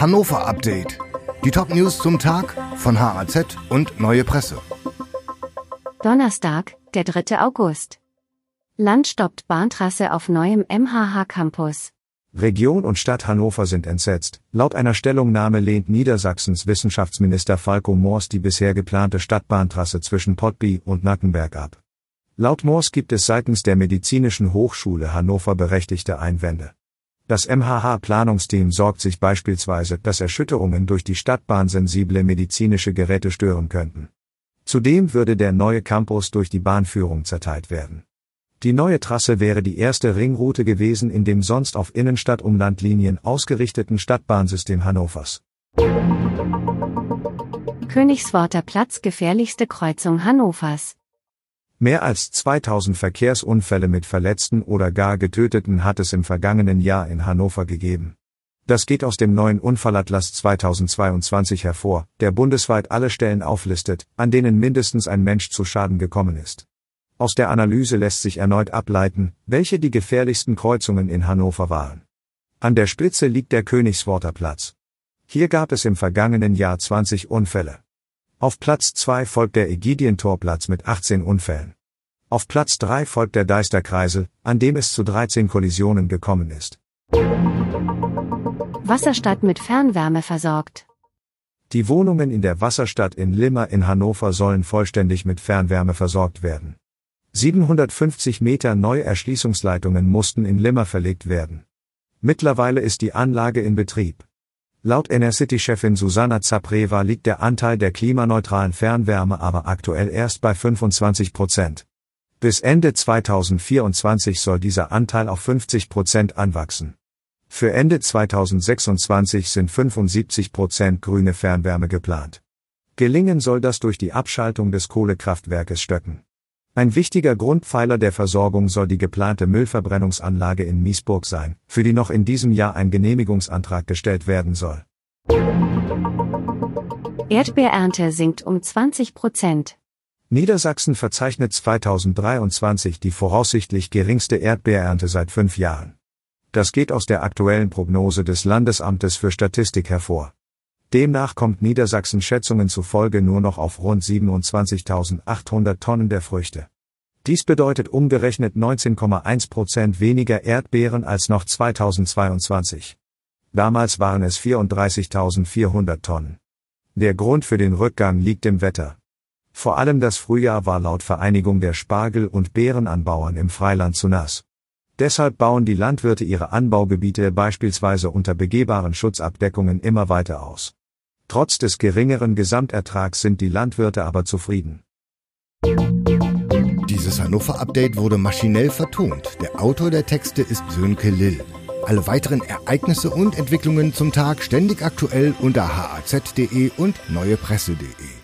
Hannover Update. Die Top-News zum Tag von HAZ und Neue Presse. Donnerstag, der 3. August. Land stoppt Bahntrasse auf neuem MHH-Campus. Region und Stadt Hannover sind entsetzt. Laut einer Stellungnahme lehnt Niedersachsens Wissenschaftsminister Falco Moors die bisher geplante Stadtbahntrasse zwischen Pottby und Nackenberg ab. Laut Moors gibt es seitens der Medizinischen Hochschule Hannover berechtigte Einwände. Das MHH-Planungsteam sorgt sich beispielsweise, dass Erschütterungen durch die Stadtbahn sensible medizinische Geräte stören könnten. Zudem würde der neue Campus durch die Bahnführung zerteilt werden. Die neue Trasse wäre die erste Ringroute gewesen in dem sonst auf Innenstadt-Umlandlinien ausgerichteten Stadtbahnsystem Hannovers. Königsworter Platz gefährlichste Kreuzung Hannovers. Mehr als 2000 Verkehrsunfälle mit Verletzten oder gar Getöteten hat es im vergangenen Jahr in Hannover gegeben. Das geht aus dem neuen Unfallatlas 2022 hervor, der bundesweit alle Stellen auflistet, an denen mindestens ein Mensch zu Schaden gekommen ist. Aus der Analyse lässt sich erneut ableiten, welche die gefährlichsten Kreuzungen in Hannover waren. An der Spitze liegt der Königsworter Platz. Hier gab es im vergangenen Jahr 20 Unfälle. Auf Platz 2 folgt der Ägidientorplatz mit 18 Unfällen. Auf Platz 3 folgt der Deisterkreisel, an dem es zu 13 Kollisionen gekommen ist. Wasserstadt mit Fernwärme versorgt. Die Wohnungen in der Wasserstadt in Limmer in Hannover sollen vollständig mit Fernwärme versorgt werden. 750 Meter neue Erschließungsleitungen mussten in Limmer verlegt werden. Mittlerweile ist die Anlage in Betrieb. Laut Enercity-Chefin Susanna Zapreva liegt der Anteil der klimaneutralen Fernwärme aber aktuell erst bei 25 Prozent. Bis Ende 2024 soll dieser Anteil auf 50 Prozent anwachsen. Für Ende 2026 sind 75 Prozent grüne Fernwärme geplant. Gelingen soll das durch die Abschaltung des Kohlekraftwerkes Stöcken. Ein wichtiger Grundpfeiler der Versorgung soll die geplante Müllverbrennungsanlage in Miesburg sein, für die noch in diesem Jahr ein Genehmigungsantrag gestellt werden soll. Erdbeerernte sinkt um 20 Prozent. Niedersachsen verzeichnet 2023 die voraussichtlich geringste Erdbeerernte seit fünf Jahren. Das geht aus der aktuellen Prognose des Landesamtes für Statistik hervor. Demnach kommt Niedersachsen Schätzungen zufolge nur noch auf rund 27.800 Tonnen der Früchte. Dies bedeutet umgerechnet 19,1 Prozent weniger Erdbeeren als noch 2022. Damals waren es 34.400 Tonnen. Der Grund für den Rückgang liegt im Wetter. Vor allem das Frühjahr war laut Vereinigung der Spargel- und Beerenanbauern im Freiland zu nass. Deshalb bauen die Landwirte ihre Anbaugebiete beispielsweise unter begehbaren Schutzabdeckungen immer weiter aus. Trotz des geringeren Gesamtertrags sind die Landwirte aber zufrieden. Dieses Hannover-Update wurde maschinell vertont. Der Autor der Texte ist Sönke Lill. Alle weiteren Ereignisse und Entwicklungen zum Tag ständig aktuell unter haz.de und neuepresse.de.